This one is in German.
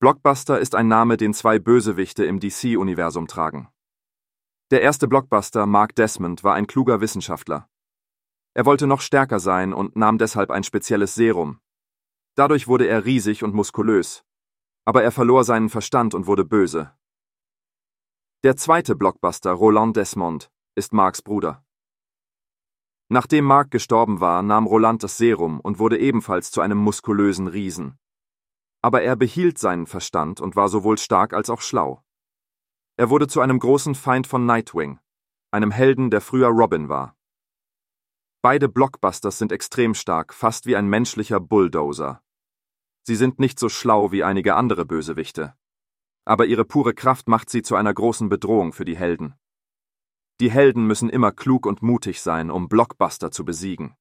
Blockbuster ist ein Name, den zwei Bösewichte im DC-Universum tragen. Der erste Blockbuster, Mark Desmond, war ein kluger Wissenschaftler. Er wollte noch stärker sein und nahm deshalb ein spezielles Serum. Dadurch wurde er riesig und muskulös. Aber er verlor seinen Verstand und wurde böse. Der zweite Blockbuster, Roland Desmond, ist Marks Bruder. Nachdem Mark gestorben war, nahm Roland das Serum und wurde ebenfalls zu einem muskulösen Riesen. Aber er behielt seinen Verstand und war sowohl stark als auch schlau. Er wurde zu einem großen Feind von Nightwing, einem Helden, der früher Robin war. Beide Blockbusters sind extrem stark, fast wie ein menschlicher Bulldozer. Sie sind nicht so schlau wie einige andere Bösewichte. Aber ihre pure Kraft macht sie zu einer großen Bedrohung für die Helden. Die Helden müssen immer klug und mutig sein, um Blockbuster zu besiegen.